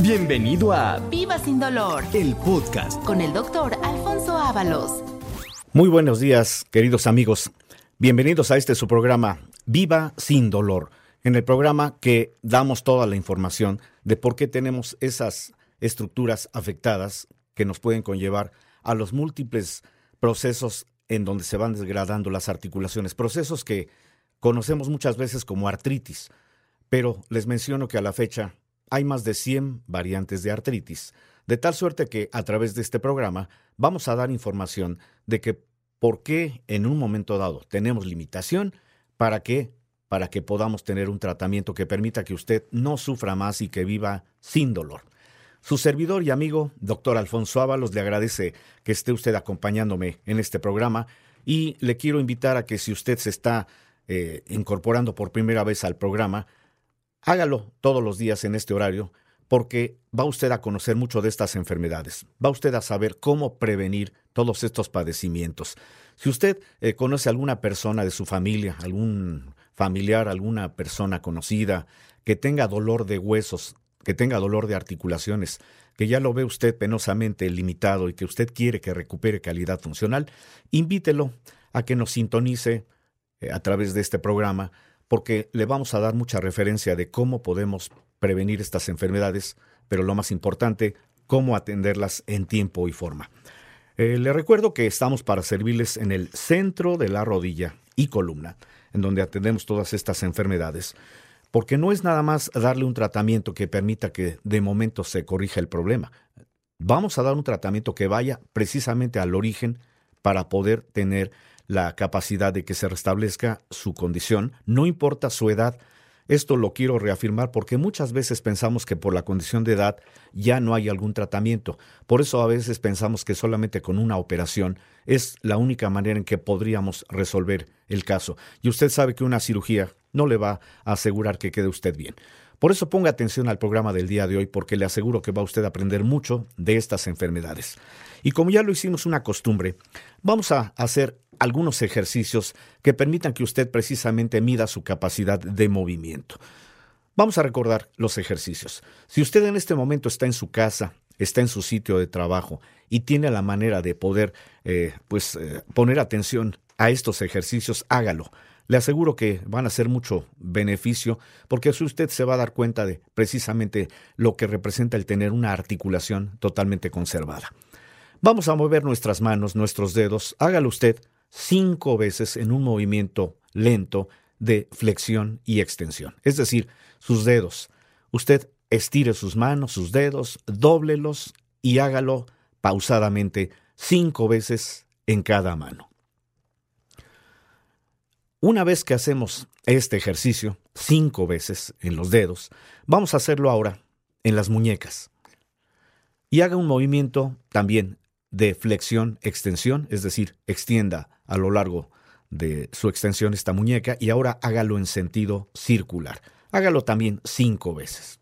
Bienvenido a Viva sin dolor el podcast. con el doctor Alfonso Ábalos. Muy buenos días, queridos amigos. Bienvenidos a este su programa Viva sin dolor. En el programa que damos toda la información de por qué tenemos esas estructuras afectadas que nos pueden conllevar a los múltiples procesos en donde se van degradando las articulaciones, procesos que conocemos muchas veces como artritis, pero les menciono que a la fecha hay más de 100 variantes de artritis, de tal suerte que a través de este programa vamos a dar información de que por qué en un momento dado tenemos limitación, para para que podamos tener un tratamiento que permita que usted no sufra más y que viva sin dolor. Su servidor y amigo, doctor Alfonso Ábalos, le agradece que esté usted acompañándome en este programa y le quiero invitar a que si usted se está eh, incorporando por primera vez al programa, hágalo todos los días en este horario porque va usted a conocer mucho de estas enfermedades, va usted a saber cómo prevenir todos estos padecimientos. Si usted eh, conoce a alguna persona de su familia, algún familiar, alguna persona conocida que tenga dolor de huesos, que tenga dolor de articulaciones, que ya lo ve usted penosamente limitado y que usted quiere que recupere calidad funcional, invítelo a que nos sintonice eh, a través de este programa, porque le vamos a dar mucha referencia de cómo podemos prevenir estas enfermedades, pero lo más importante, cómo atenderlas en tiempo y forma. Eh, le recuerdo que estamos para servirles en el centro de la rodilla y columna, en donde atendemos todas estas enfermedades, porque no es nada más darle un tratamiento que permita que de momento se corrija el problema. Vamos a dar un tratamiento que vaya precisamente al origen para poder tener la capacidad de que se restablezca su condición, no importa su edad. Esto lo quiero reafirmar porque muchas veces pensamos que por la condición de edad ya no hay algún tratamiento. Por eso a veces pensamos que solamente con una operación es la única manera en que podríamos resolver el caso. Y usted sabe que una cirugía no le va a asegurar que quede usted bien. Por eso ponga atención al programa del día de hoy porque le aseguro que va usted a aprender mucho de estas enfermedades. Y como ya lo hicimos una costumbre, vamos a hacer algunos ejercicios que permitan que usted precisamente mida su capacidad de movimiento. Vamos a recordar los ejercicios. Si usted en este momento está en su casa, está en su sitio de trabajo y tiene la manera de poder eh, pues, eh, poner atención a estos ejercicios, hágalo. Le aseguro que van a ser mucho beneficio porque así usted se va a dar cuenta de precisamente lo que representa el tener una articulación totalmente conservada. Vamos a mover nuestras manos, nuestros dedos. Hágalo usted cinco veces en un movimiento lento de flexión y extensión. Es decir, sus dedos. Usted estire sus manos, sus dedos, dóblelos y hágalo pausadamente cinco veces en cada mano. Una vez que hacemos este ejercicio cinco veces en los dedos, vamos a hacerlo ahora en las muñecas. Y haga un movimiento también de flexión, extensión, es decir, extienda a lo largo de su extensión esta muñeca y ahora hágalo en sentido circular. Hágalo también cinco veces.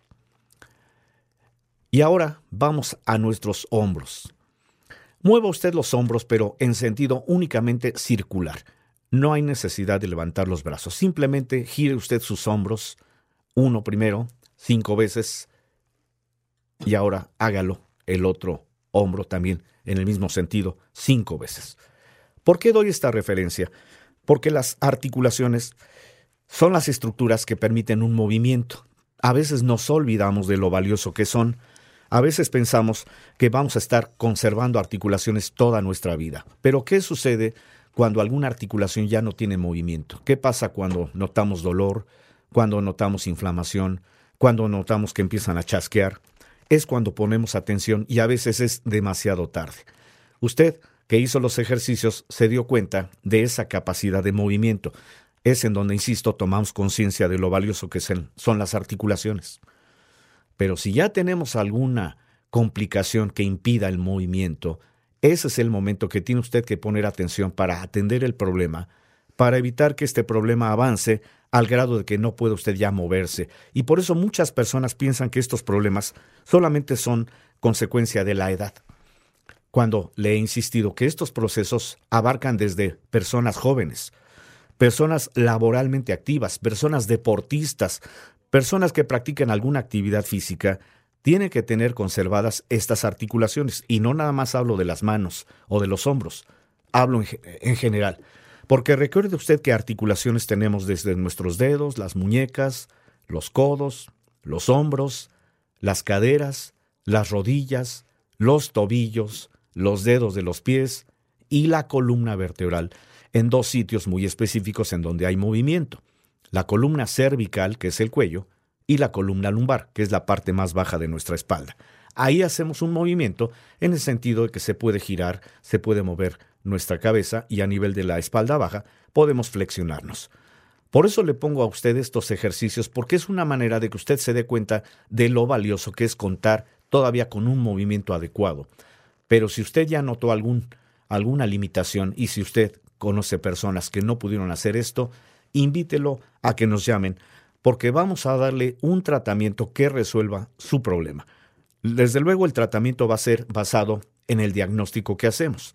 Y ahora vamos a nuestros hombros. Mueva usted los hombros, pero en sentido únicamente circular. No hay necesidad de levantar los brazos. Simplemente gire usted sus hombros, uno primero, cinco veces, y ahora hágalo el otro hombro también en el mismo sentido, cinco veces. ¿Por qué doy esta referencia? Porque las articulaciones son las estructuras que permiten un movimiento. A veces nos olvidamos de lo valioso que son. A veces pensamos que vamos a estar conservando articulaciones toda nuestra vida. Pero ¿qué sucede cuando alguna articulación ya no tiene movimiento? ¿Qué pasa cuando notamos dolor, cuando notamos inflamación, cuando notamos que empiezan a chasquear? Es cuando ponemos atención y a veces es demasiado tarde. Usted que hizo los ejercicios se dio cuenta de esa capacidad de movimiento. Es en donde, insisto, tomamos conciencia de lo valioso que son las articulaciones. Pero si ya tenemos alguna complicación que impida el movimiento, ese es el momento que tiene usted que poner atención para atender el problema, para evitar que este problema avance al grado de que no pueda usted ya moverse. Y por eso muchas personas piensan que estos problemas solamente son consecuencia de la edad. Cuando le he insistido que estos procesos abarcan desde personas jóvenes, personas laboralmente activas, personas deportistas, personas que practican alguna actividad física, tiene que tener conservadas estas articulaciones. Y no nada más hablo de las manos o de los hombros, hablo en, general. Porque recuerde usted que articulaciones tenemos desde nuestros dedos, las muñecas, los codos, los hombros, las caderas, las rodillas, los tobillos, los dedos de los pies y la columna vertebral, en dos sitios muy específicos en donde hay movimiento. La columna cervical, que es el cuello, y la columna lumbar, que es la parte más baja de nuestra espalda. Ahí hacemos un movimiento en el sentido de que se puede girar, se puede mover nuestra cabeza y a nivel de la espalda baja podemos flexionarnos. Por eso le pongo a usted estos ejercicios porque es una manera de que usted se dé cuenta de lo valioso que es contar todavía con un movimiento adecuado. Pero si usted ya notó alguna limitación y si usted conoce personas que no pudieron hacer esto, invítelo a que nos llamen porque vamos a darle un tratamiento que resuelva su problema. Desde luego el tratamiento va a ser basado en el diagnóstico que hacemos.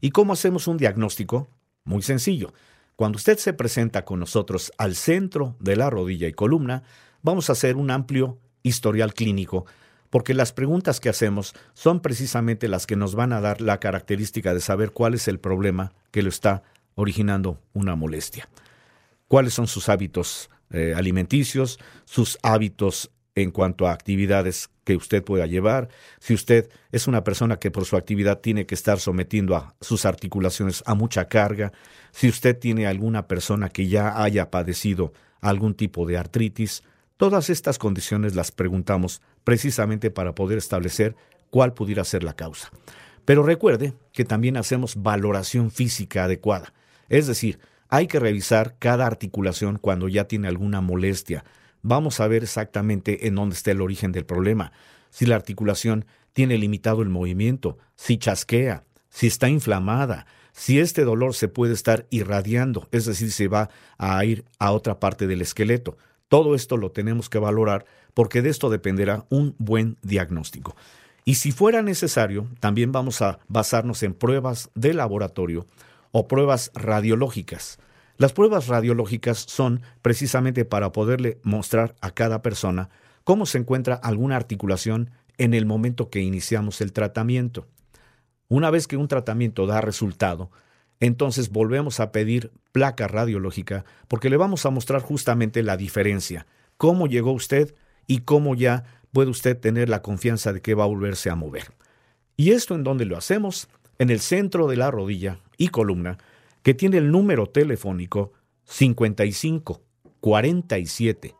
¿Y cómo hacemos un diagnóstico? Muy sencillo. Cuando usted se presenta con nosotros al centro de la rodilla y columna, vamos a hacer un amplio historial clínico, porque las preguntas que hacemos son precisamente las que nos van a dar la característica de saber cuál es el problema que lo está originando una molestia. ¿Cuáles son sus hábitos eh, alimenticios, sus hábitos en cuanto a actividades que usted pueda llevar. Si usted es una persona que por su actividad tiene que estar sometiendo a sus articulaciones a mucha carga, si usted tiene alguna persona que ya haya padecido algún tipo de artritis, todas estas condiciones las preguntamos precisamente para poder establecer cuál pudiera ser la causa. Pero recuerde que también hacemos valoración física adecuada, es decir, hay que revisar cada articulación cuando ya tiene alguna molestia. Vamos a ver exactamente en dónde está el origen del problema. Si la articulación tiene limitado el movimiento, si chasquea, si está inflamada, si este dolor se puede estar irradiando, es decir, se va a ir a otra parte del esqueleto. Todo esto lo tenemos que valorar porque de esto dependerá un buen diagnóstico. Y si fuera necesario, también vamos a basarnos en pruebas de laboratorio o pruebas radiológicas. Las pruebas radiológicas son precisamente para poderle mostrar a cada persona cómo se encuentra alguna articulación en el momento que iniciamos el tratamiento. Una vez que un tratamiento da resultado, entonces volvemos a pedir placa radiológica porque le vamos a mostrar justamente la diferencia, cómo llegó usted y cómo ya puede usted tener la confianza de que va a volverse a mover. ¿Y esto en dónde lo hacemos? En el centro de la rodilla, y columna que tiene el número telefónico 55 47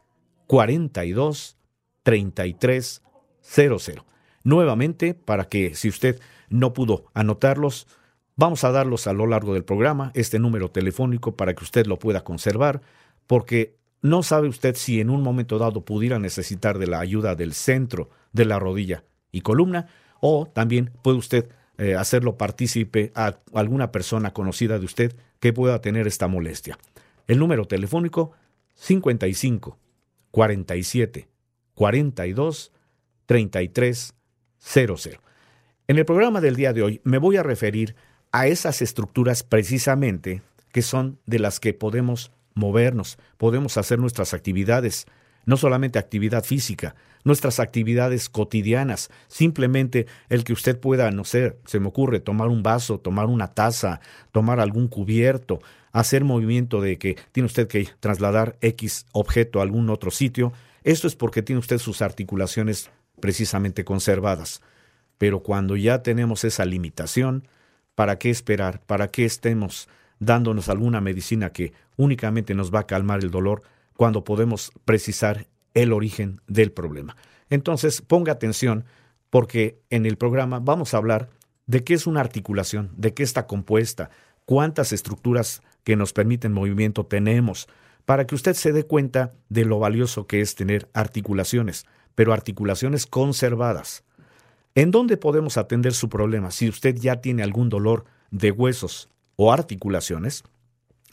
42 33 00. Nuevamente, para que si usted no pudo anotarlos, vamos a darlos a lo largo del programa, este número telefónico para que usted lo pueda conservar, porque no sabe usted si en un momento dado pudiera necesitar de la ayuda del centro de la rodilla y columna, o también puede usted eh, hacerlo partícipe a alguna persona conocida de usted que pueda tener esta molestia. El número telefónico 55 47 42 33 00. En el programa del día de hoy me voy a referir a esas estructuras precisamente que son de las que podemos movernos, podemos hacer nuestras actividades, no solamente actividad física, nuestras actividades cotidianas, simplemente el que usted pueda, no sé, se me ocurre tomar un vaso, tomar una taza, tomar algún cubierto, hacer movimiento de que tiene usted que trasladar X objeto a algún otro sitio, esto es porque tiene usted sus articulaciones precisamente conservadas. Pero cuando ya tenemos esa limitación, ¿para qué esperar? ¿Para qué estemos dándonos alguna medicina que únicamente nos va a calmar el dolor cuando podemos precisar el origen del problema. Entonces, ponga atención porque en el programa vamos a hablar de qué es una articulación, de qué está compuesta, cuántas estructuras que nos permiten movimiento tenemos, para que usted se dé cuenta de lo valioso que es tener articulaciones, pero articulaciones conservadas. ¿En dónde podemos atender su problema si usted ya tiene algún dolor de huesos o articulaciones?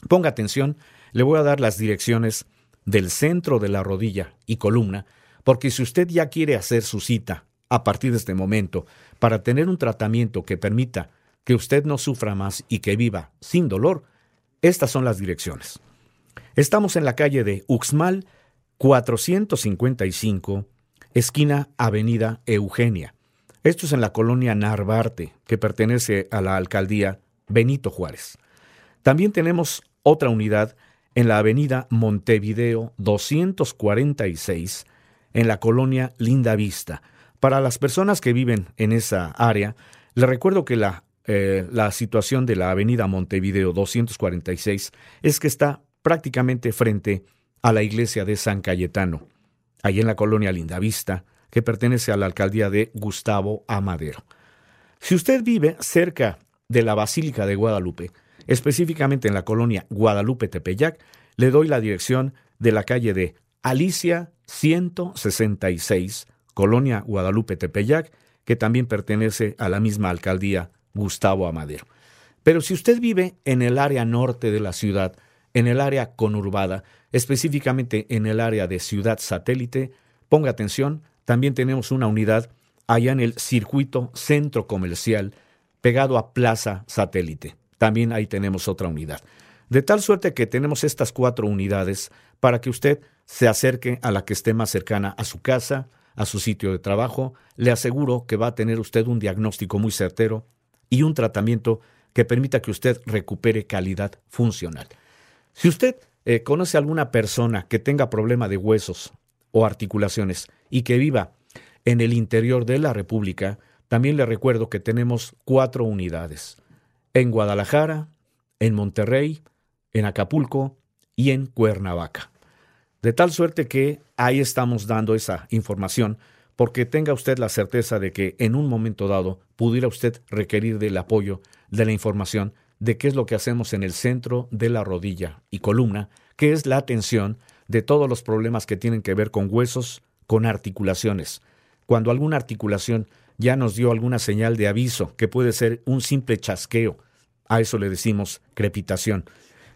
Ponga atención, le voy a dar las direcciones del centro de la rodilla y columna, porque si usted ya quiere hacer su cita a partir de este momento para tener un tratamiento que permita que usted no sufra más y que viva sin dolor, estas son las direcciones. Estamos en la calle de Uxmal 455, esquina Avenida Eugenia. Esto es en la colonia Narvarte, que pertenece a la alcaldía Benito Juárez. También tenemos otra unidad en la avenida Montevideo 246, en la colonia Linda Vista. Para las personas que viven en esa área, les recuerdo que la, eh, la situación de la avenida Montevideo 246 es que está prácticamente frente a la iglesia de San Cayetano, ahí en la colonia Lindavista, que pertenece a la alcaldía de Gustavo Amadero. Si usted vive cerca de la Basílica de Guadalupe, específicamente en la colonia Guadalupe Tepeyac, le doy la dirección de la calle de Alicia 166, colonia Guadalupe Tepeyac, que también pertenece a la misma alcaldía Gustavo Amadero. Pero si usted vive en el área norte de la ciudad, en el área conurbada, específicamente en el área de ciudad satélite, ponga atención, también tenemos una unidad allá en el circuito centro comercial, pegado a Plaza Satélite. También ahí tenemos otra unidad. De tal suerte que tenemos estas cuatro unidades para que usted se acerque a la que esté más cercana a su casa, a su sitio de trabajo. Le aseguro que va a tener usted un diagnóstico muy certero y un tratamiento que permita que usted recupere calidad funcional. Si usted eh, conoce a alguna persona que tenga problema de huesos o articulaciones y que viva en el interior de la República, también le recuerdo que tenemos cuatro unidades. En Guadalajara, en Monterrey, en Acapulco y en Cuernavaca. De tal suerte que ahí estamos dando esa información porque tenga usted la certeza de que en un momento dado pudiera usted requerir del apoyo, de la información de qué es lo que hacemos en el centro de la rodilla y columna, que es la atención de todos los problemas que tienen que ver con huesos, con articulaciones. Cuando alguna articulación ya nos dio alguna señal de aviso, que puede ser un simple chasqueo, a eso le decimos crepitación.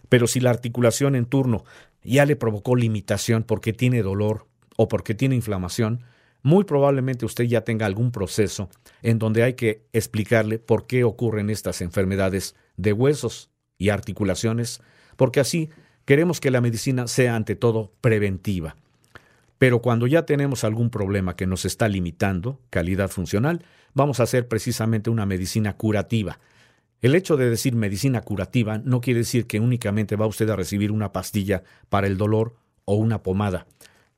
Pero si la articulación en turno ya le provocó limitación porque tiene dolor o porque tiene inflamación, muy probablemente usted ya tenga algún proceso en donde hay que explicarle por qué ocurren estas enfermedades de huesos y articulaciones, porque así queremos que la medicina sea ante todo preventiva. Pero cuando ya tenemos algún problema que nos está limitando calidad funcional, vamos a hacer precisamente una medicina curativa. El hecho de decir medicina curativa no quiere decir que únicamente va usted a recibir una pastilla para el dolor o una pomada.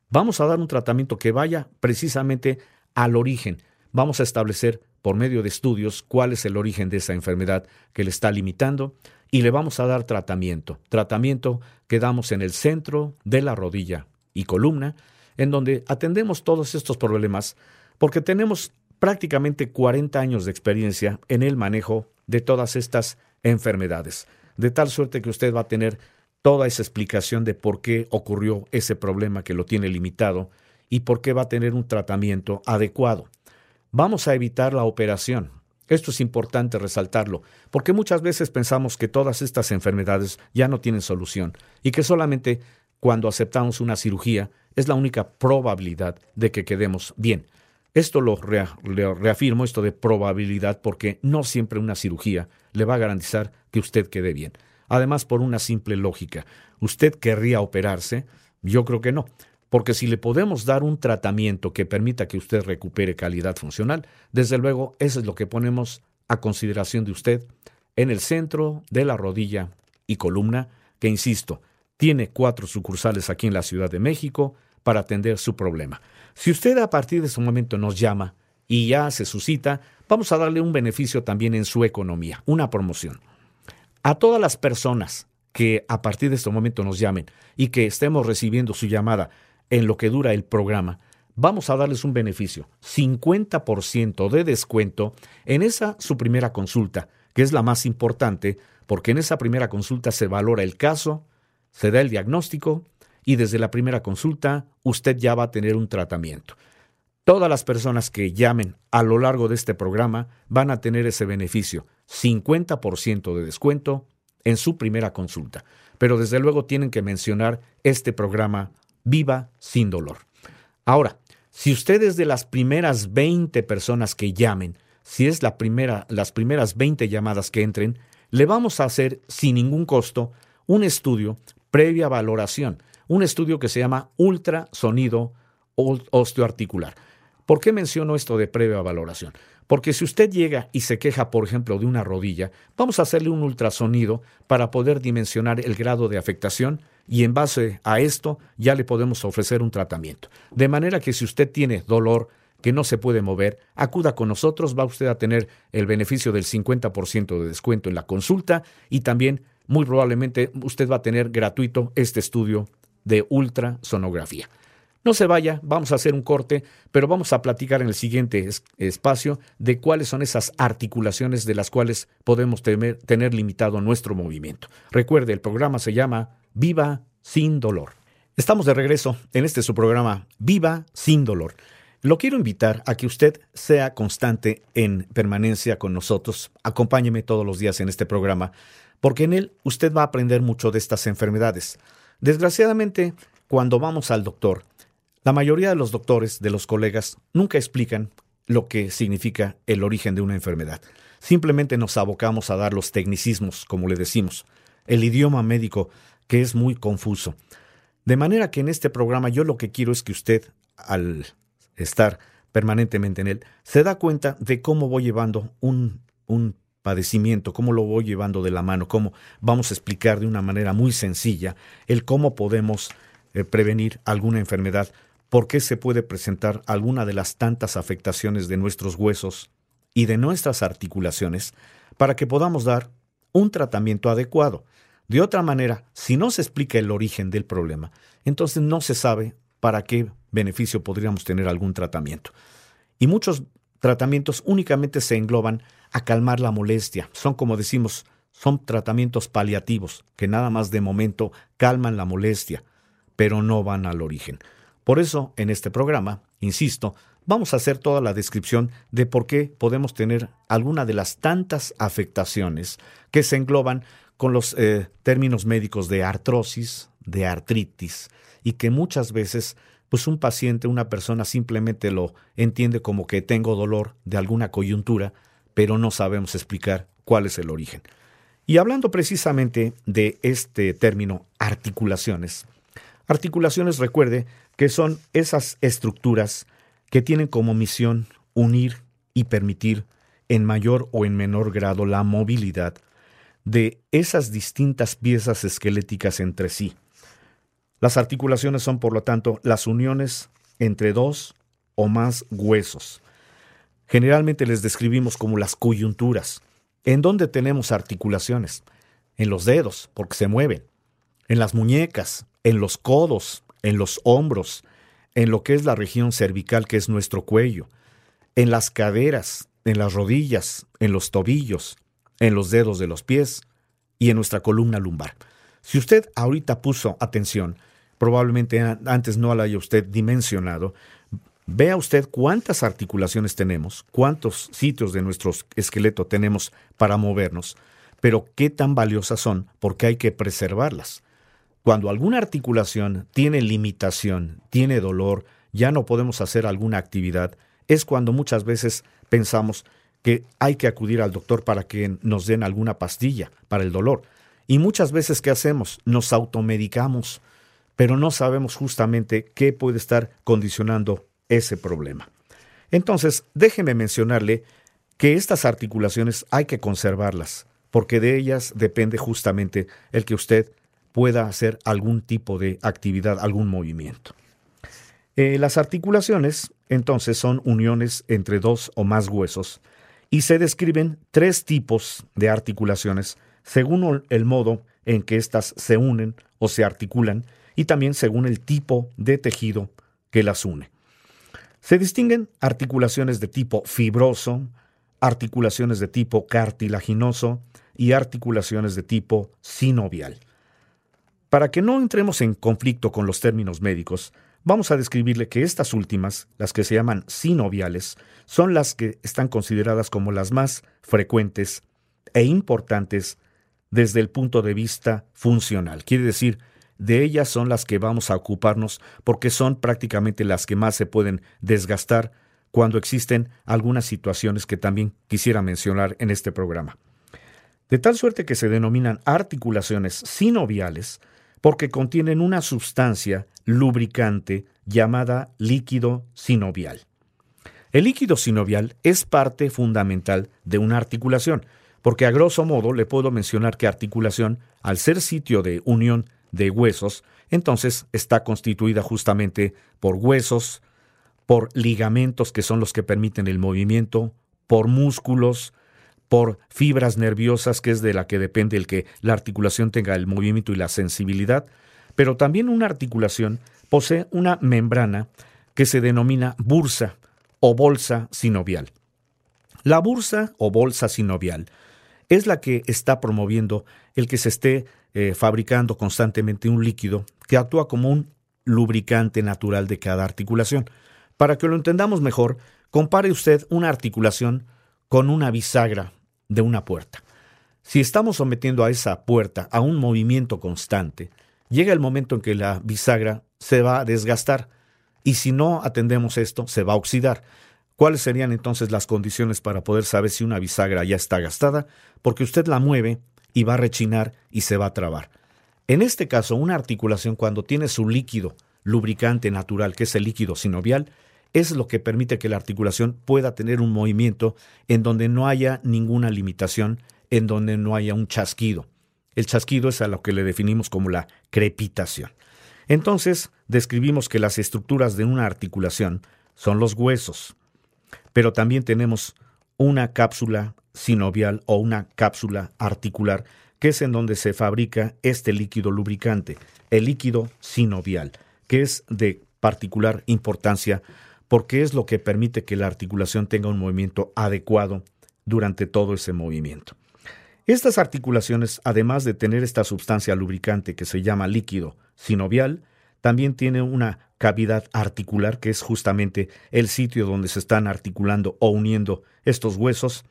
Vamos a dar un tratamiento que vaya precisamente al origen. Vamos a establecer por medio de estudios cuál es el origen de esa enfermedad que le está limitando y le vamos a dar tratamiento. Tratamiento que damos en el centro de la rodilla y columna, en donde atendemos todos estos problemas porque tenemos prácticamente 40 años de experiencia en el manejo de todas estas enfermedades. De tal suerte que usted va a tener toda esa explicación de por qué ocurrió ese problema que lo tiene limitado y por qué va a tener un tratamiento adecuado. Vamos a evitar la operación. Esto es importante resaltarlo, porque muchas veces pensamos que todas estas enfermedades ya no tienen solución y que solamente cuando aceptamos una cirugía es la única probabilidad de que quedemos bien. Esto lo, reafirmo, esto de probabilidad, porque no siempre una cirugía le va a garantizar que usted quede bien. Además, por una simple lógica, ¿usted querría operarse? Yo creo que no, porque si le podemos dar un tratamiento que permita que usted recupere calidad funcional, desde luego eso es lo que ponemos a consideración de usted en el centro de la rodilla y columna, que insisto, tiene cuatro sucursales aquí en la Ciudad de México para atender su problema. Si usted a partir de ese momento nos llama y ya se suscita, vamos a darle un beneficio también en su economía, una promoción. A todas las personas que a partir de este momento nos llamen y que estemos recibiendo su llamada en lo que dura el programa, vamos a darles un beneficio, 50% de descuento en esa su primera consulta, que es la más importante, porque en esa primera consulta se valora el caso, se da el diagnóstico y desde la primera consulta usted ya va a tener un tratamiento. Todas las personas que llamen a lo largo de este programa van a tener ese beneficio, 50% de descuento en su primera consulta. Pero desde luego tienen que mencionar este programa Viva sin dolor. Ahora, si ustedes de las primeras 20 personas que llamen, si es la primera, las primeras 20 llamadas que entren, le vamos a hacer sin ningún costo un estudio previa valoración, un estudio que se llama ultrasonido osteoarticular. ¿Por qué menciono esto de previa valoración? Porque si usted llega y se queja, por ejemplo, de una rodilla, vamos a hacerle un ultrasonido para poder dimensionar el grado de afectación y en base a esto ya le podemos ofrecer un tratamiento. De manera que si usted tiene dolor, que no se puede mover, acuda con nosotros, va usted a tener el beneficio del 50% de descuento en la consulta y también muy probablemente usted va a tener gratuito este estudio de ultrasonografía. No se vaya, vamos a hacer un corte, pero vamos a platicar en el siguiente espacio de cuáles son esas articulaciones de las cuales podemos tener limitado nuestro movimiento. Recuerde, el programa se llama Viva sin dolor. Estamos de regreso en este su programa Viva sin dolor. Lo quiero invitar a que usted sea constante en permanencia con nosotros. Acompáñeme todos los días en este programa, porque en él usted va a aprender mucho de estas enfermedades. Desgraciadamente, cuando vamos al doctor, la mayoría de los doctores, de los colegas, nunca explican lo que significa el origen de una enfermedad. Simplemente nos abocamos a dar los tecnicismos, como le decimos, el idioma médico, que es muy confuso. De manera que en este programa yo lo que quiero es que usted, al estar permanentemente en él, se da cuenta de cómo voy llevando un, un padecimiento, cómo lo voy llevando de la mano, cómo vamos a explicar de una manera muy sencilla el cómo podemos eh, prevenir alguna enfermedad por qué se puede presentar alguna de las tantas afectaciones de nuestros huesos y de nuestras articulaciones para que podamos dar un tratamiento adecuado. De otra manera, si no se explica el origen del problema, entonces no se sabe para qué beneficio podríamos tener algún tratamiento. Y muchos tratamientos únicamente se engloban a calmar la molestia. Son, como decimos, son tratamientos paliativos, que nada más de momento calman la molestia, pero no van al origen. Por eso, en este programa, insisto, vamos a hacer toda la descripción de por qué podemos tener alguna de las tantas afectaciones que se engloban con los eh, términos médicos de artrosis, de artritis, y que muchas veces pues un paciente, una persona simplemente lo entiende como que tengo dolor de alguna coyuntura, pero no sabemos explicar cuál es el origen. Y hablando precisamente de este término articulaciones, articulaciones recuerde que son esas estructuras que tienen como misión unir y permitir en mayor o en menor grado la movilidad de esas distintas piezas esqueléticas entre sí. Las articulaciones son, por lo tanto, las uniones entre dos o más huesos. Generalmente les describimos como las coyunturas. ¿En dónde tenemos articulaciones? En los dedos, porque se mueven. En las muñecas, en los codos, en los hombros, en lo que es la región cervical, que es nuestro cuello, en las caderas, en las rodillas, en los tobillos, en los dedos de los pies y en nuestra columna lumbar. Si usted ahorita puso atención, probablemente antes no la haya usted dimensionado, vea usted cuántas articulaciones tenemos, cuántos sitios de nuestro esqueleto tenemos para movernos, pero qué tan valiosas son porque hay que preservarlas. Cuando alguna articulación tiene limitación, tiene dolor, ya no podemos hacer alguna actividad, es cuando muchas veces pensamos que hay que acudir al doctor para que nos den alguna pastilla para el dolor. Y muchas veces, ¿qué hacemos? Nos automedicamos, pero no sabemos justamente qué puede estar condicionando ese problema. Entonces, déjeme mencionarle que estas articulaciones hay que conservarlas, porque de ellas depende justamente el que usted pueda hacer algún tipo de actividad, algún movimiento. Eh, las articulaciones, entonces, son uniones entre dos o más huesos y se describen tres tipos de articulaciones según el modo en que éstas se unen o se articulan y también según el tipo de tejido que las une. Se distinguen articulaciones de tipo fibroso, articulaciones de tipo cartilaginoso y articulaciones de tipo sinovial. Para que no entremos en conflicto con los términos médicos, vamos a describirle que estas últimas, las que se llaman sinoviales, son las que están consideradas como las más frecuentes e importantes desde el punto de vista funcional. Quiere decir, de ellas son las que vamos a ocuparnos porque son prácticamente las que más se pueden desgastar cuando existen algunas situaciones que también quisiera mencionar en este programa. De tal suerte que se denominan articulaciones sinoviales porque contienen una sustancia lubricante llamada líquido sinovial. El líquido sinovial es parte fundamental de una articulación, porque a grosso modo le puedo mencionar que articulación, al ser sitio de unión de huesos, entonces está constituida justamente por huesos, por ligamentos que son los que permiten el movimiento, por músculos, por fibras nerviosas, que es de la que depende el que la articulación tenga el movimiento y la sensibilidad, pero también una articulación posee una membrana que se denomina bursa o bolsa sinovial. La bursa o bolsa sinovial es la que está promoviendo el que se esté eh, fabricando constantemente un líquido que actúa como un lubricante natural de cada articulación. Para que lo entendamos mejor, compare usted una articulación con una bisagra de una puerta. Si estamos sometiendo a esa puerta a un movimiento constante, llega el momento en que la bisagra se va a desgastar y si no atendemos esto, se va a oxidar. ¿Cuáles serían entonces las condiciones para poder saber si una bisagra ya está gastada? Porque usted la mueve y va a rechinar y se va a trabar. En este caso, una articulación cuando tiene su líquido lubricante natural, que es el líquido sinovial, es lo que permite que la articulación pueda tener un movimiento en donde no haya ninguna limitación, en donde no haya un chasquido. El chasquido es a lo que le definimos como la crepitación. Entonces, describimos que las estructuras de una articulación son los huesos, pero también tenemos una cápsula sinovial o una cápsula articular, que es en donde se fabrica este líquido lubricante, el líquido sinovial, que es de particular importancia porque es lo que permite que la articulación tenga un movimiento adecuado durante todo ese movimiento. Estas articulaciones, además de tener esta sustancia lubricante que se llama líquido sinovial, también tiene una cavidad articular, que es justamente el sitio donde se están articulando o uniendo estos huesos,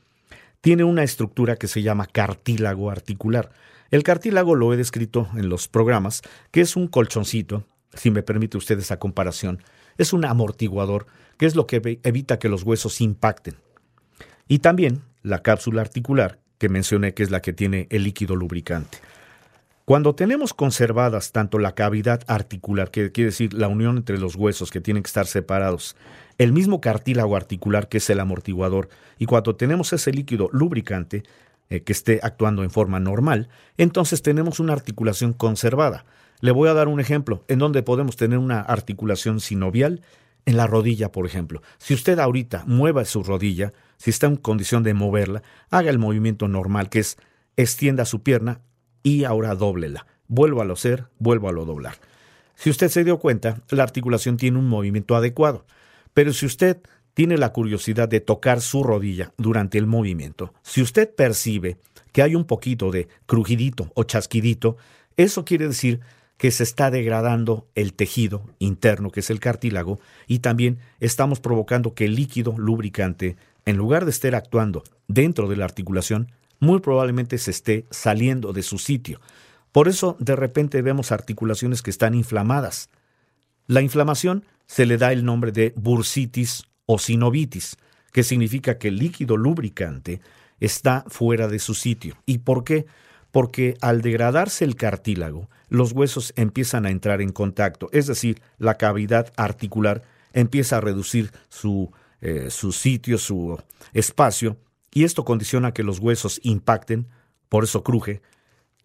tiene una estructura que se llama cartílago articular. El cartílago lo he descrito en los programas, que es un colchoncito, si me permite usted esa comparación, es un amortiguador, que es lo que evita que los huesos impacten. Y también la cápsula articular, que mencioné que es la que tiene el líquido lubricante. Cuando tenemos conservadas tanto la cavidad articular, que quiere decir la unión entre los huesos que tienen que estar separados, el mismo cartílago articular que es el amortiguador, y cuando tenemos ese líquido lubricante eh, que esté actuando en forma normal, entonces tenemos una articulación conservada. Le voy a dar un ejemplo en donde podemos tener una articulación sinovial en la rodilla, por ejemplo. Si usted ahorita mueva su rodilla, si está en condición de moverla, haga el movimiento normal, que es extienda su pierna, y ahora dóblela. Vuelvo a lo hacer, vuelvo a lo doblar. Si usted se dio cuenta, la articulación tiene un movimiento adecuado. Pero si usted tiene la curiosidad de tocar su rodilla durante el movimiento, si usted percibe que hay un poquito de crujidito o chasquidito, eso quiere decir que se está degradando el tejido interno, que es el cartílago, y también estamos provocando que el líquido lubricante, en lugar de estar actuando dentro de la articulación, muy probablemente se esté saliendo de su sitio. Por eso de repente vemos articulaciones que están inflamadas. La inflamación se le da el nombre de bursitis o sinovitis, que significa que el líquido lubricante está fuera de su sitio. ¿Y por qué? Porque al degradarse el cartílago, los huesos empiezan a entrar en contacto, es decir, la cavidad articular empieza a reducir su, eh, su sitio, su espacio, y esto condiciona que los huesos impacten, por eso cruje,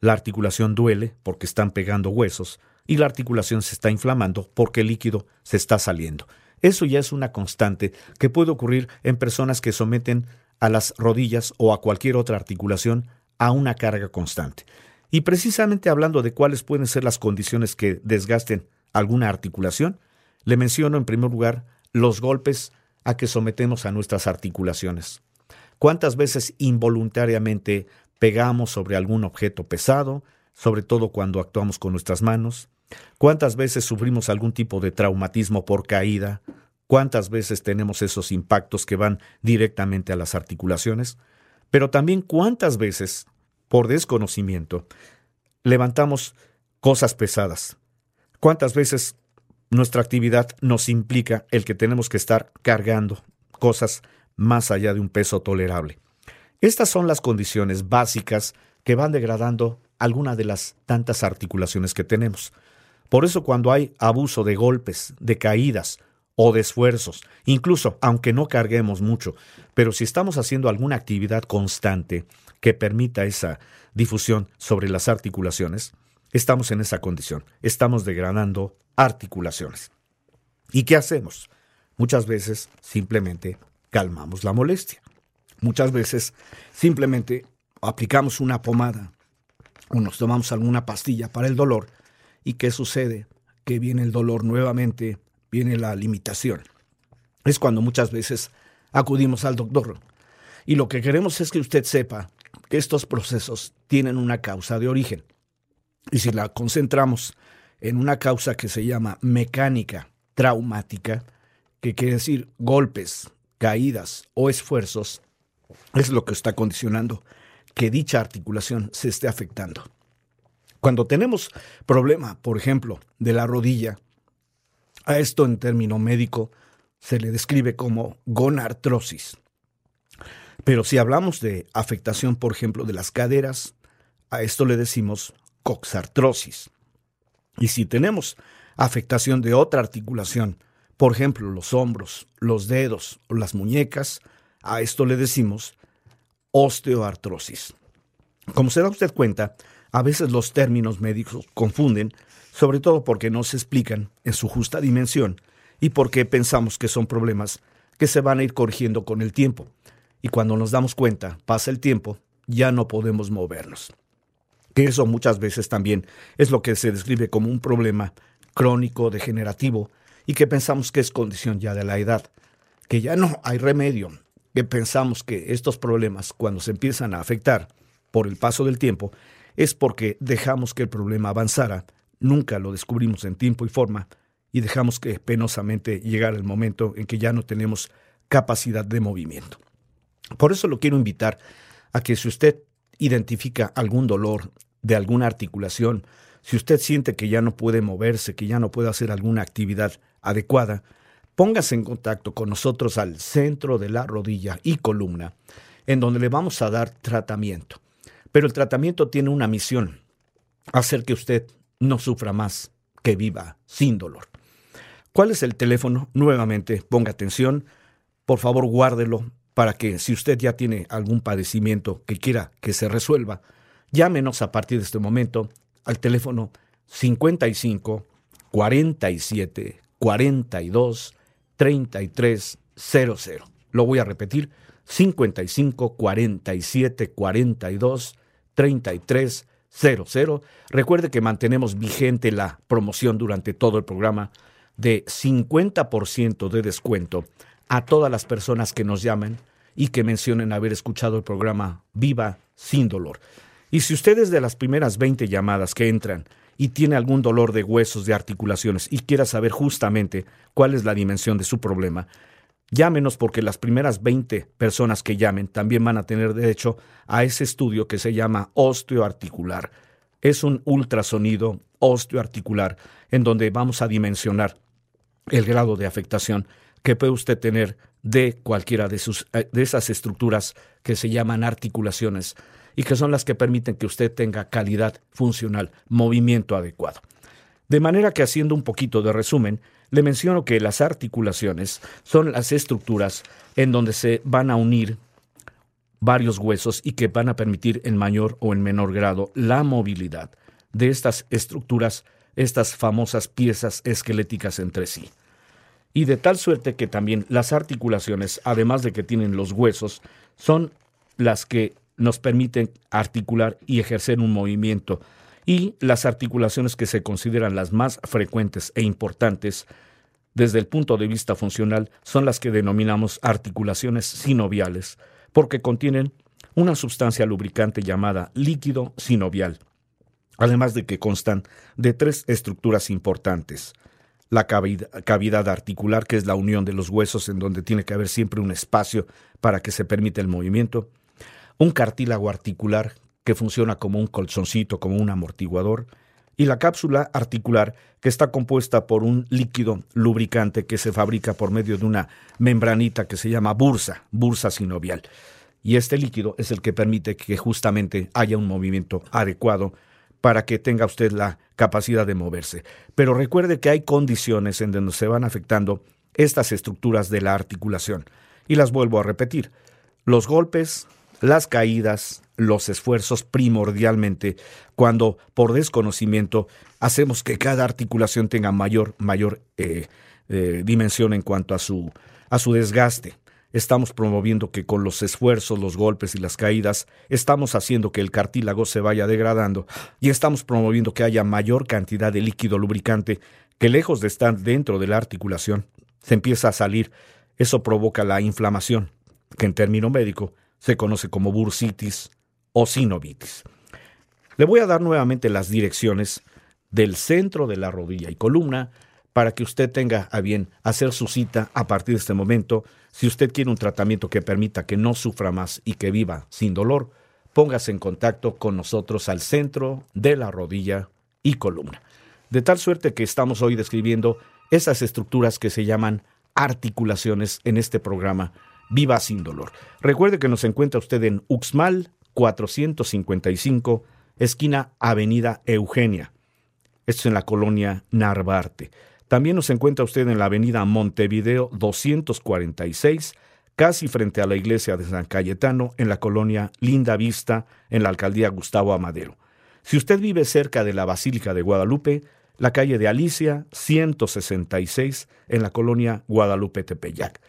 la articulación duele porque están pegando huesos y la articulación se está inflamando porque el líquido se está saliendo. Eso ya es una constante que puede ocurrir en personas que someten a las rodillas o a cualquier otra articulación a una carga constante. Y precisamente hablando de cuáles pueden ser las condiciones que desgasten alguna articulación, le menciono en primer lugar los golpes a que sometemos a nuestras articulaciones. ¿Cuántas veces involuntariamente pegamos sobre algún objeto pesado, sobre todo cuando actuamos con nuestras manos? ¿Cuántas veces sufrimos algún tipo de traumatismo por caída? ¿Cuántas veces tenemos esos impactos que van directamente a las articulaciones? Pero también cuántas veces, por desconocimiento, levantamos cosas pesadas. ¿Cuántas veces nuestra actividad nos implica el que tenemos que estar cargando cosas más allá de un peso tolerable? Estas son las condiciones básicas que van degradando alguna de las tantas articulaciones que tenemos. Por eso cuando hay abuso de golpes, de caídas o de esfuerzos, incluso aunque no carguemos mucho, pero si estamos haciendo alguna actividad constante que permita esa difusión sobre las articulaciones, estamos en esa condición, estamos degradando articulaciones. ¿Y qué hacemos? Muchas veces simplemente calmamos la molestia. Muchas veces simplemente aplicamos una pomada o nos tomamos alguna pastilla para el dolor. ¿Y qué sucede? Que viene el dolor nuevamente, viene la limitación. Es cuando muchas veces acudimos al doctor. Y lo que queremos es que usted sepa que estos procesos tienen una causa de origen. Y si la concentramos en una causa que se llama mecánica traumática, que quiere decir golpes, caídas o esfuerzos, es lo que está condicionando que dicha articulación se esté afectando. Cuando tenemos problema, por ejemplo, de la rodilla, a esto en término médico se le describe como gonartrosis. Pero si hablamos de afectación, por ejemplo, de las caderas, a esto le decimos coxartrosis. Y si tenemos afectación de otra articulación, por ejemplo, los hombros, los dedos o las muñecas, a esto le decimos osteoartrosis. Como se da usted cuenta, a veces los términos médicos confunden, sobre todo porque no se explican en su justa dimensión y porque pensamos que son problemas que se van a ir corrigiendo con el tiempo. Y cuando nos damos cuenta, pasa el tiempo, ya no podemos movernos. Que eso muchas veces también es lo que se describe como un problema crónico, degenerativo, y que pensamos que es condición ya de la edad, que ya no hay remedio, que pensamos que estos problemas, cuando se empiezan a afectar por el paso del tiempo, es porque dejamos que el problema avanzara, nunca lo descubrimos en tiempo y forma, y dejamos que penosamente llegara el momento en que ya no tenemos capacidad de movimiento. Por eso lo quiero invitar a que si usted identifica algún dolor de alguna articulación, si usted siente que ya no puede moverse, que ya no puede hacer alguna actividad adecuada, póngase en contacto con nosotros al centro de la rodilla y columna, en donde le vamos a dar tratamiento. Pero el tratamiento tiene una misión, hacer que usted no sufra más, que viva sin dolor. ¿Cuál es el teléfono? Nuevamente, ponga atención, por favor guárdelo para que si usted ya tiene algún padecimiento que quiera que se resuelva, llámenos a partir de este momento al teléfono 55 47 42 3300. Lo voy a repetir, 55 47 42 3300. Recuerde que mantenemos vigente la promoción durante todo el programa de 50% de descuento a todas las personas que nos llamen y que mencionen haber escuchado el programa Viva sin dolor. Y si ustedes de las primeras 20 llamadas que entran y tiene algún dolor de huesos, de articulaciones y quiera saber justamente cuál es la dimensión de su problema, llámenos porque las primeras 20 personas que llamen también van a tener derecho a ese estudio que se llama osteoarticular. Es un ultrasonido osteoarticular en donde vamos a dimensionar el grado de afectación que puede usted tener de cualquiera de, sus, eh, de esas estructuras que se llaman articulaciones y que son las que permiten que usted tenga calidad funcional, movimiento adecuado. De manera que haciendo un poquito de resumen, le menciono que las articulaciones son las estructuras en donde se van a unir varios huesos y que van a permitir en mayor o en menor grado la movilidad de estas estructuras, estas famosas piezas esqueléticas entre sí. Y de tal suerte que también las articulaciones, además de que tienen los huesos, son las que nos permiten articular y ejercer un movimiento. Y las articulaciones que se consideran las más frecuentes e importantes desde el punto de vista funcional son las que denominamos articulaciones sinoviales, porque contienen una sustancia lubricante llamada líquido sinovial. además de que constan de tres estructuras importantes. La cavidad articular, que es la unión de los huesos en donde tiene que haber siempre un espacio para que se permita el movimiento. Un cartílago articular, que funciona como un colchoncito, como un amortiguador. Y la cápsula articular, que está compuesta por un líquido lubricante que se fabrica por medio de una membranita que se llama bursa, bursa sinovial. Y este líquido es el que permite que justamente haya un movimiento adecuado para que tenga usted la capacidad de moverse. Pero recuerde que hay condiciones en donde se van afectando estas estructuras de la articulación. Y las vuelvo a repetir. Los golpes, las caídas, los esfuerzos primordialmente cuando por desconocimiento hacemos que cada articulación tenga mayor, mayor eh, eh, dimensión en cuanto a su, a su desgaste estamos promoviendo que con los esfuerzos, los golpes y las caídas, estamos haciendo que el cartílago se vaya degradando y estamos promoviendo que haya mayor cantidad de líquido lubricante que lejos de estar dentro de la articulación, se empieza a salir. Eso provoca la inflamación, que en término médico se conoce como bursitis o sinovitis. Le voy a dar nuevamente las direcciones del centro de la rodilla y columna para que usted tenga a bien hacer su cita a partir de este momento. Si usted quiere un tratamiento que permita que no sufra más y que viva sin dolor, póngase en contacto con nosotros al centro de la rodilla y columna. De tal suerte que estamos hoy describiendo esas estructuras que se llaman articulaciones en este programa Viva sin dolor. Recuerde que nos encuentra usted en Uxmal 455, esquina Avenida Eugenia. Esto es en la colonia Narvarte. También nos encuentra usted en la avenida Montevideo 246, casi frente a la iglesia de San Cayetano, en la colonia Linda Vista, en la alcaldía Gustavo Amadero. Si usted vive cerca de la Basílica de Guadalupe, la calle de Alicia 166, en la colonia Guadalupe Tepeyac.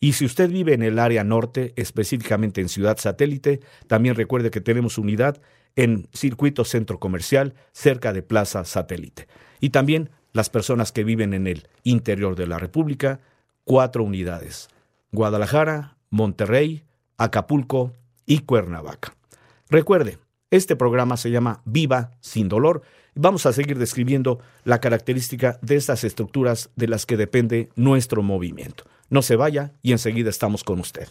Y si usted vive en el área norte, específicamente en Ciudad Satélite, también recuerde que tenemos unidad en Circuito Centro Comercial, cerca de Plaza Satélite. Y también las personas que viven en el interior de la República, cuatro unidades. Guadalajara, Monterrey, Acapulco y Cuernavaca. Recuerde, este programa se llama Viva sin dolor. Vamos a seguir describiendo la característica de estas estructuras de las que depende nuestro movimiento. No se vaya y enseguida estamos con usted.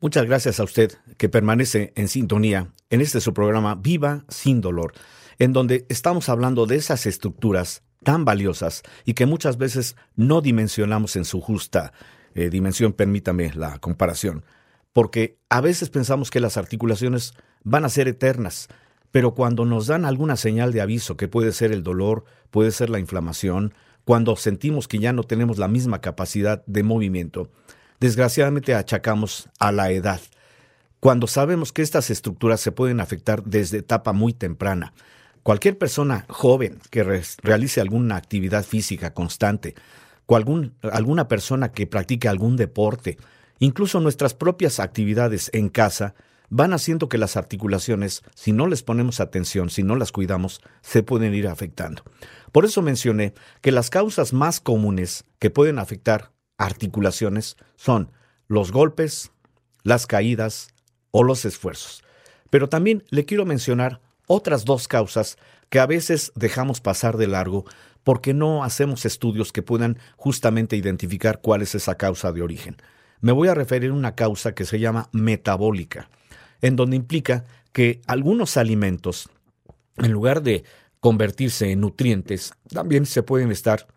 Muchas gracias a usted que permanece en sintonía en este su programa Viva sin dolor, en donde estamos hablando de esas estructuras tan valiosas y que muchas veces no dimensionamos en su justa eh, dimensión, permítame la comparación, porque a veces pensamos que las articulaciones van a ser eternas, pero cuando nos dan alguna señal de aviso, que puede ser el dolor, puede ser la inflamación, cuando sentimos que ya no tenemos la misma capacidad de movimiento, desgraciadamente achacamos a la edad. Cuando sabemos que estas estructuras se pueden afectar desde etapa muy temprana, Cualquier persona joven que realice alguna actividad física constante, o alguna persona que practique algún deporte, incluso nuestras propias actividades en casa, van haciendo que las articulaciones, si no les ponemos atención, si no las cuidamos, se pueden ir afectando. Por eso mencioné que las causas más comunes que pueden afectar articulaciones son los golpes, las caídas o los esfuerzos. Pero también le quiero mencionar otras dos causas que a veces dejamos pasar de largo porque no hacemos estudios que puedan justamente identificar cuál es esa causa de origen. Me voy a referir a una causa que se llama metabólica, en donde implica que algunos alimentos, en lugar de convertirse en nutrientes, también se pueden estar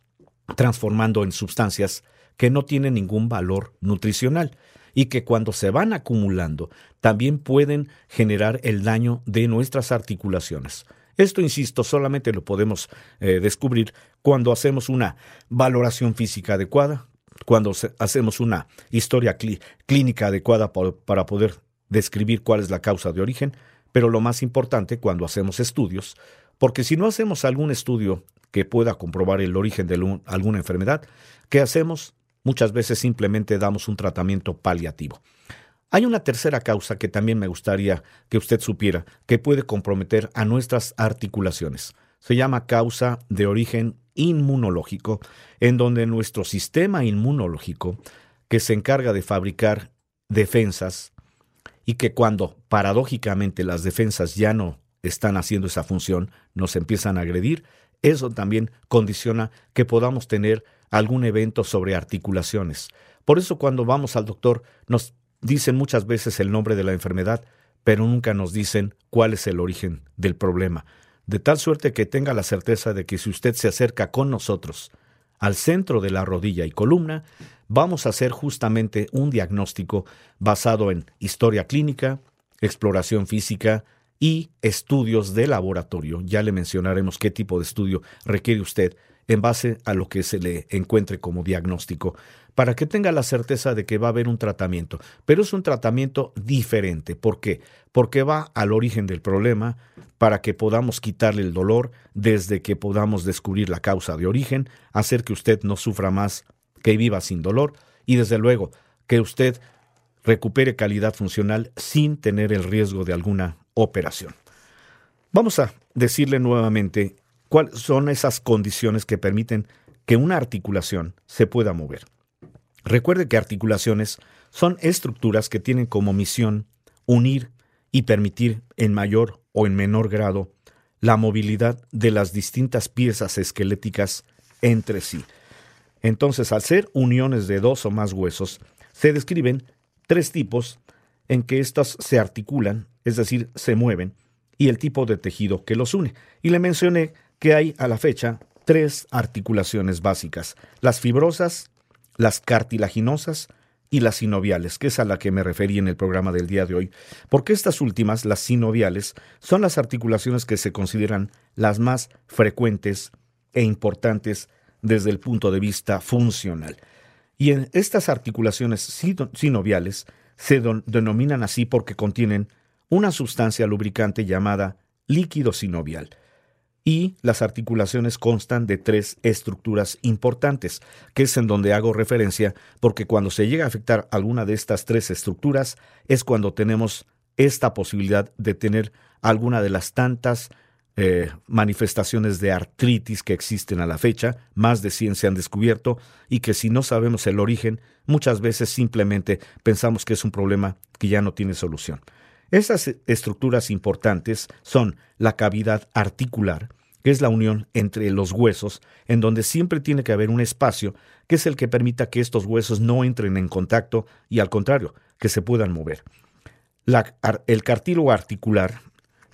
transformando en sustancias que no tienen ningún valor nutricional y que cuando se van acumulando también pueden generar el daño de nuestras articulaciones. Esto, insisto, solamente lo podemos eh, descubrir cuando hacemos una valoración física adecuada, cuando hacemos una historia clínica adecuada para poder describir cuál es la causa de origen, pero lo más importante, cuando hacemos estudios, porque si no hacemos algún estudio que pueda comprobar el origen de alguna enfermedad, ¿qué hacemos? Muchas veces simplemente damos un tratamiento paliativo. Hay una tercera causa que también me gustaría que usted supiera, que puede comprometer a nuestras articulaciones. Se llama causa de origen inmunológico, en donde nuestro sistema inmunológico, que se encarga de fabricar defensas, y que cuando paradójicamente las defensas ya no están haciendo esa función, nos empiezan a agredir, eso también condiciona que podamos tener algún evento sobre articulaciones. Por eso cuando vamos al doctor nos dicen muchas veces el nombre de la enfermedad, pero nunca nos dicen cuál es el origen del problema. De tal suerte que tenga la certeza de que si usted se acerca con nosotros al centro de la rodilla y columna, vamos a hacer justamente un diagnóstico basado en historia clínica, exploración física y estudios de laboratorio. Ya le mencionaremos qué tipo de estudio requiere usted en base a lo que se le encuentre como diagnóstico, para que tenga la certeza de que va a haber un tratamiento. Pero es un tratamiento diferente. ¿Por qué? Porque va al origen del problema para que podamos quitarle el dolor desde que podamos descubrir la causa de origen, hacer que usted no sufra más, que viva sin dolor y desde luego que usted recupere calidad funcional sin tener el riesgo de alguna operación. Vamos a decirle nuevamente cuáles son esas condiciones que permiten que una articulación se pueda mover. Recuerde que articulaciones son estructuras que tienen como misión unir y permitir en mayor o en menor grado la movilidad de las distintas piezas esqueléticas entre sí. Entonces, al ser uniones de dos o más huesos, se describen tres tipos en que éstas se articulan, es decir, se mueven, y el tipo de tejido que los une. Y le mencioné que hay a la fecha tres articulaciones básicas, las fibrosas, las cartilaginosas y las sinoviales, que es a la que me referí en el programa del día de hoy, porque estas últimas, las sinoviales, son las articulaciones que se consideran las más frecuentes e importantes desde el punto de vista funcional. Y en estas articulaciones sinoviales se denominan así porque contienen una sustancia lubricante llamada líquido sinovial, y las articulaciones constan de tres estructuras importantes, que es en donde hago referencia, porque cuando se llega a afectar alguna de estas tres estructuras es cuando tenemos esta posibilidad de tener alguna de las tantas eh, manifestaciones de artritis que existen a la fecha, más de 100 se han descubierto, y que si no sabemos el origen, muchas veces simplemente pensamos que es un problema que ya no tiene solución. Esas estructuras importantes son la cavidad articular, que es la unión entre los huesos, en donde siempre tiene que haber un espacio que es el que permita que estos huesos no entren en contacto y al contrario, que se puedan mover. el cartílago articular,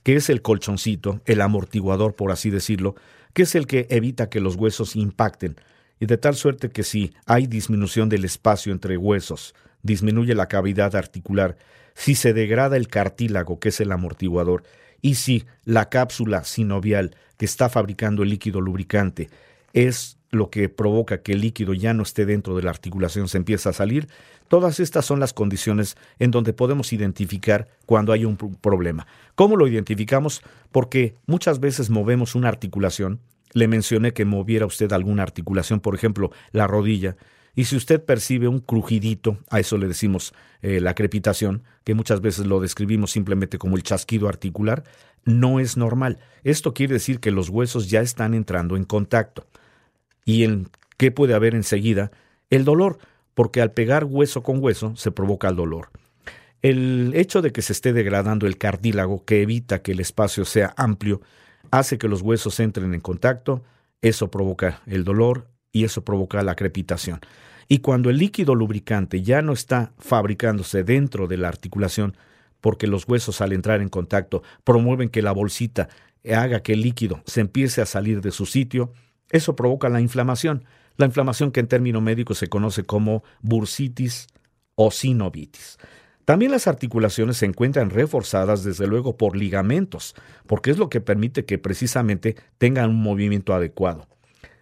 que es el colchoncito, el amortiguador por así decirlo, que es el que evita que los huesos impacten, y de tal suerte que si hay disminución del espacio entre huesos, disminuye la cavidad articular, si se degrada el cartílago, que es el amortiguador, y si la cápsula sinovial que está fabricando el líquido lubricante es lo que provoca que el líquido ya no esté dentro de la articulación, se empieza a salir, todas estas son las condiciones en donde podemos identificar cuando hay un problema. ¿Cómo lo identificamos? Porque muchas veces movemos una articulación, le mencioné que moviera usted alguna articulación, por ejemplo, la rodilla, y si usted percibe un crujidito, a eso le decimos eh, la crepitación, que muchas veces lo describimos simplemente como el chasquido articular, no es normal. Esto quiere decir que los huesos ya están entrando en contacto. ¿Y en qué puede haber enseguida? El dolor, porque al pegar hueso con hueso se provoca el dolor. El hecho de que se esté degradando el cartílago, que evita que el espacio sea amplio, hace que los huesos entren en contacto, eso provoca el dolor y eso provoca la crepitación. Y cuando el líquido lubricante ya no está fabricándose dentro de la articulación, porque los huesos al entrar en contacto promueven que la bolsita haga que el líquido se empiece a salir de su sitio, eso provoca la inflamación, la inflamación que en término médico se conoce como bursitis o sinovitis. También las articulaciones se encuentran reforzadas desde luego por ligamentos, porque es lo que permite que precisamente tengan un movimiento adecuado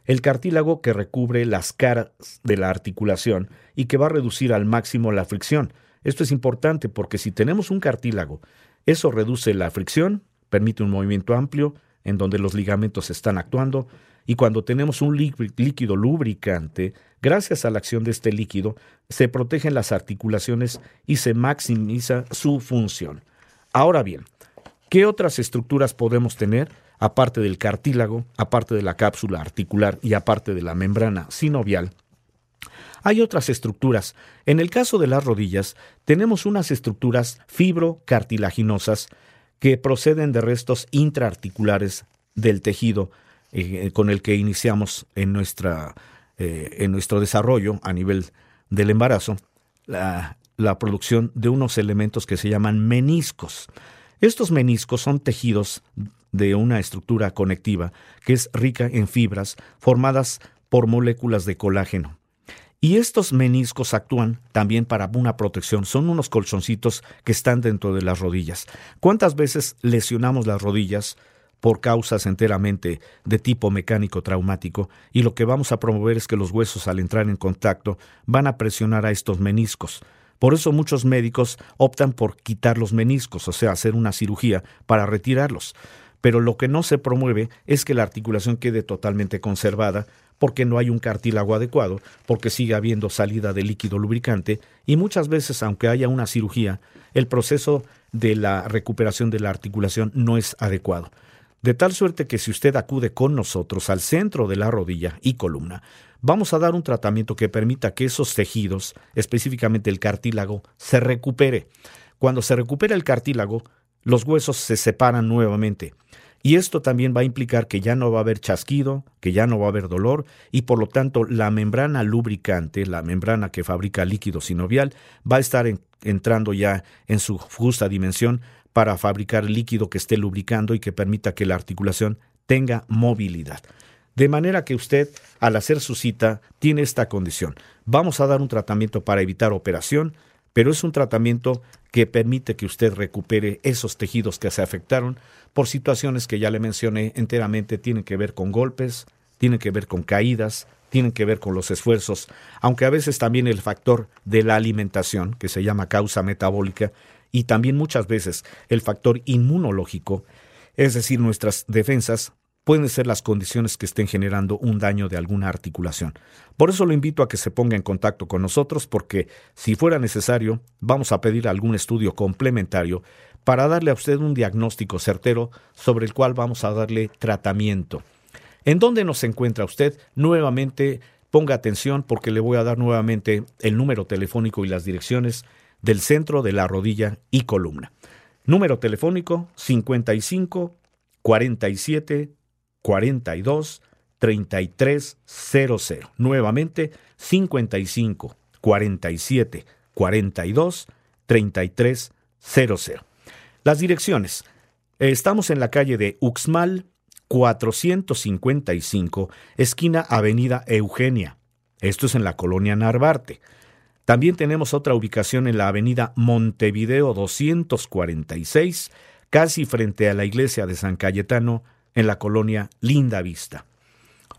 el cartílago que recubre las caras de la articulación y que va a reducir al máximo la fricción. Esto es importante porque si tenemos un cartílago, eso reduce la fricción, permite un movimiento amplio en donde los ligamentos están actuando y cuando tenemos un líquido lubricante, gracias a la acción de este líquido, se protegen las articulaciones y se maximiza su función. Ahora bien, ¿qué otras estructuras podemos tener? aparte del cartílago, aparte de la cápsula articular y aparte de la membrana sinovial, hay otras estructuras. En el caso de las rodillas, tenemos unas estructuras fibrocartilaginosas que proceden de restos intraarticulares del tejido eh, con el que iniciamos en, nuestra, eh, en nuestro desarrollo a nivel del embarazo, la, la producción de unos elementos que se llaman meniscos. Estos meniscos son tejidos de una estructura conectiva que es rica en fibras formadas por moléculas de colágeno. Y estos meniscos actúan también para una protección. Son unos colchoncitos que están dentro de las rodillas. ¿Cuántas veces lesionamos las rodillas por causas enteramente de tipo mecánico traumático? Y lo que vamos a promover es que los huesos al entrar en contacto van a presionar a estos meniscos. Por eso muchos médicos optan por quitar los meniscos, o sea, hacer una cirugía para retirarlos. Pero lo que no se promueve es que la articulación quede totalmente conservada porque no hay un cartílago adecuado, porque sigue habiendo salida de líquido lubricante y muchas veces, aunque haya una cirugía, el proceso de la recuperación de la articulación no es adecuado. De tal suerte que si usted acude con nosotros al centro de la rodilla y columna, vamos a dar un tratamiento que permita que esos tejidos, específicamente el cartílago, se recupere. Cuando se recupera el cartílago, los huesos se separan nuevamente. Y esto también va a implicar que ya no va a haber chasquido, que ya no va a haber dolor y por lo tanto la membrana lubricante, la membrana que fabrica líquido sinovial, va a estar entrando ya en su justa dimensión para fabricar líquido que esté lubricando y que permita que la articulación tenga movilidad. De manera que usted, al hacer su cita, tiene esta condición. Vamos a dar un tratamiento para evitar operación, pero es un tratamiento que permite que usted recupere esos tejidos que se afectaron por situaciones que ya le mencioné enteramente, tienen que ver con golpes, tienen que ver con caídas, tienen que ver con los esfuerzos, aunque a veces también el factor de la alimentación, que se llama causa metabólica, y también muchas veces el factor inmunológico, es decir, nuestras defensas, pueden ser las condiciones que estén generando un daño de alguna articulación. Por eso lo invito a que se ponga en contacto con nosotros porque si fuera necesario vamos a pedir algún estudio complementario para darle a usted un diagnóstico certero sobre el cual vamos a darle tratamiento. ¿En dónde nos encuentra usted? Nuevamente ponga atención porque le voy a dar nuevamente el número telefónico y las direcciones del centro de la rodilla y columna. Número telefónico 55 47 42 3300. Nuevamente 55 47 42 3300. Las direcciones. Estamos en la calle de Uxmal 455, esquina Avenida Eugenia. Esto es en la colonia Narvarte. También tenemos otra ubicación en la avenida Montevideo 246, casi frente a la iglesia de San Cayetano, en la colonia Linda Vista.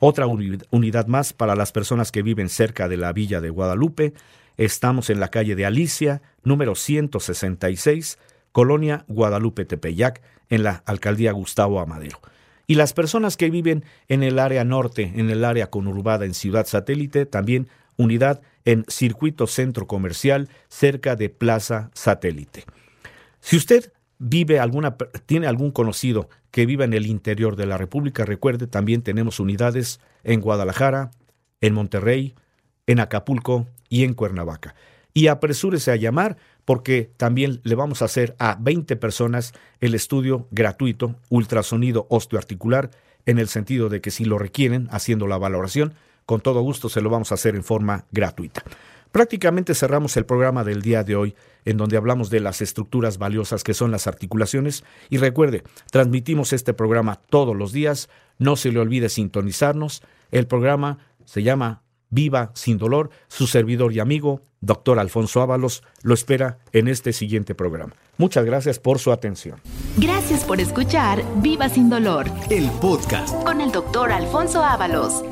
Otra unidad más para las personas que viven cerca de la villa de Guadalupe. Estamos en la calle de Alicia, número 166, colonia Guadalupe Tepeyac, en la alcaldía Gustavo Amadero. Y las personas que viven en el área norte, en el área conurbada en Ciudad Satélite, también unidad en Circuito Centro Comercial cerca de Plaza Satélite. Si usted vive alguna, tiene algún conocido que viva en el interior de la República, recuerde, también tenemos unidades en Guadalajara, en Monterrey, en Acapulco y en Cuernavaca. Y apresúrese a llamar porque también le vamos a hacer a 20 personas el estudio gratuito ultrasonido osteoarticular en el sentido de que si lo requieren haciendo la valoración, con todo gusto se lo vamos a hacer en forma gratuita. Prácticamente cerramos el programa del día de hoy, en donde hablamos de las estructuras valiosas que son las articulaciones. Y recuerde, transmitimos este programa todos los días. No se le olvide sintonizarnos. El programa se llama Viva sin dolor. Su servidor y amigo, doctor Alfonso Ábalos, lo espera en este siguiente programa. Muchas gracias por su atención. Gracias por escuchar Viva sin dolor, El podcast. con el doctor Alfonso Ábalos.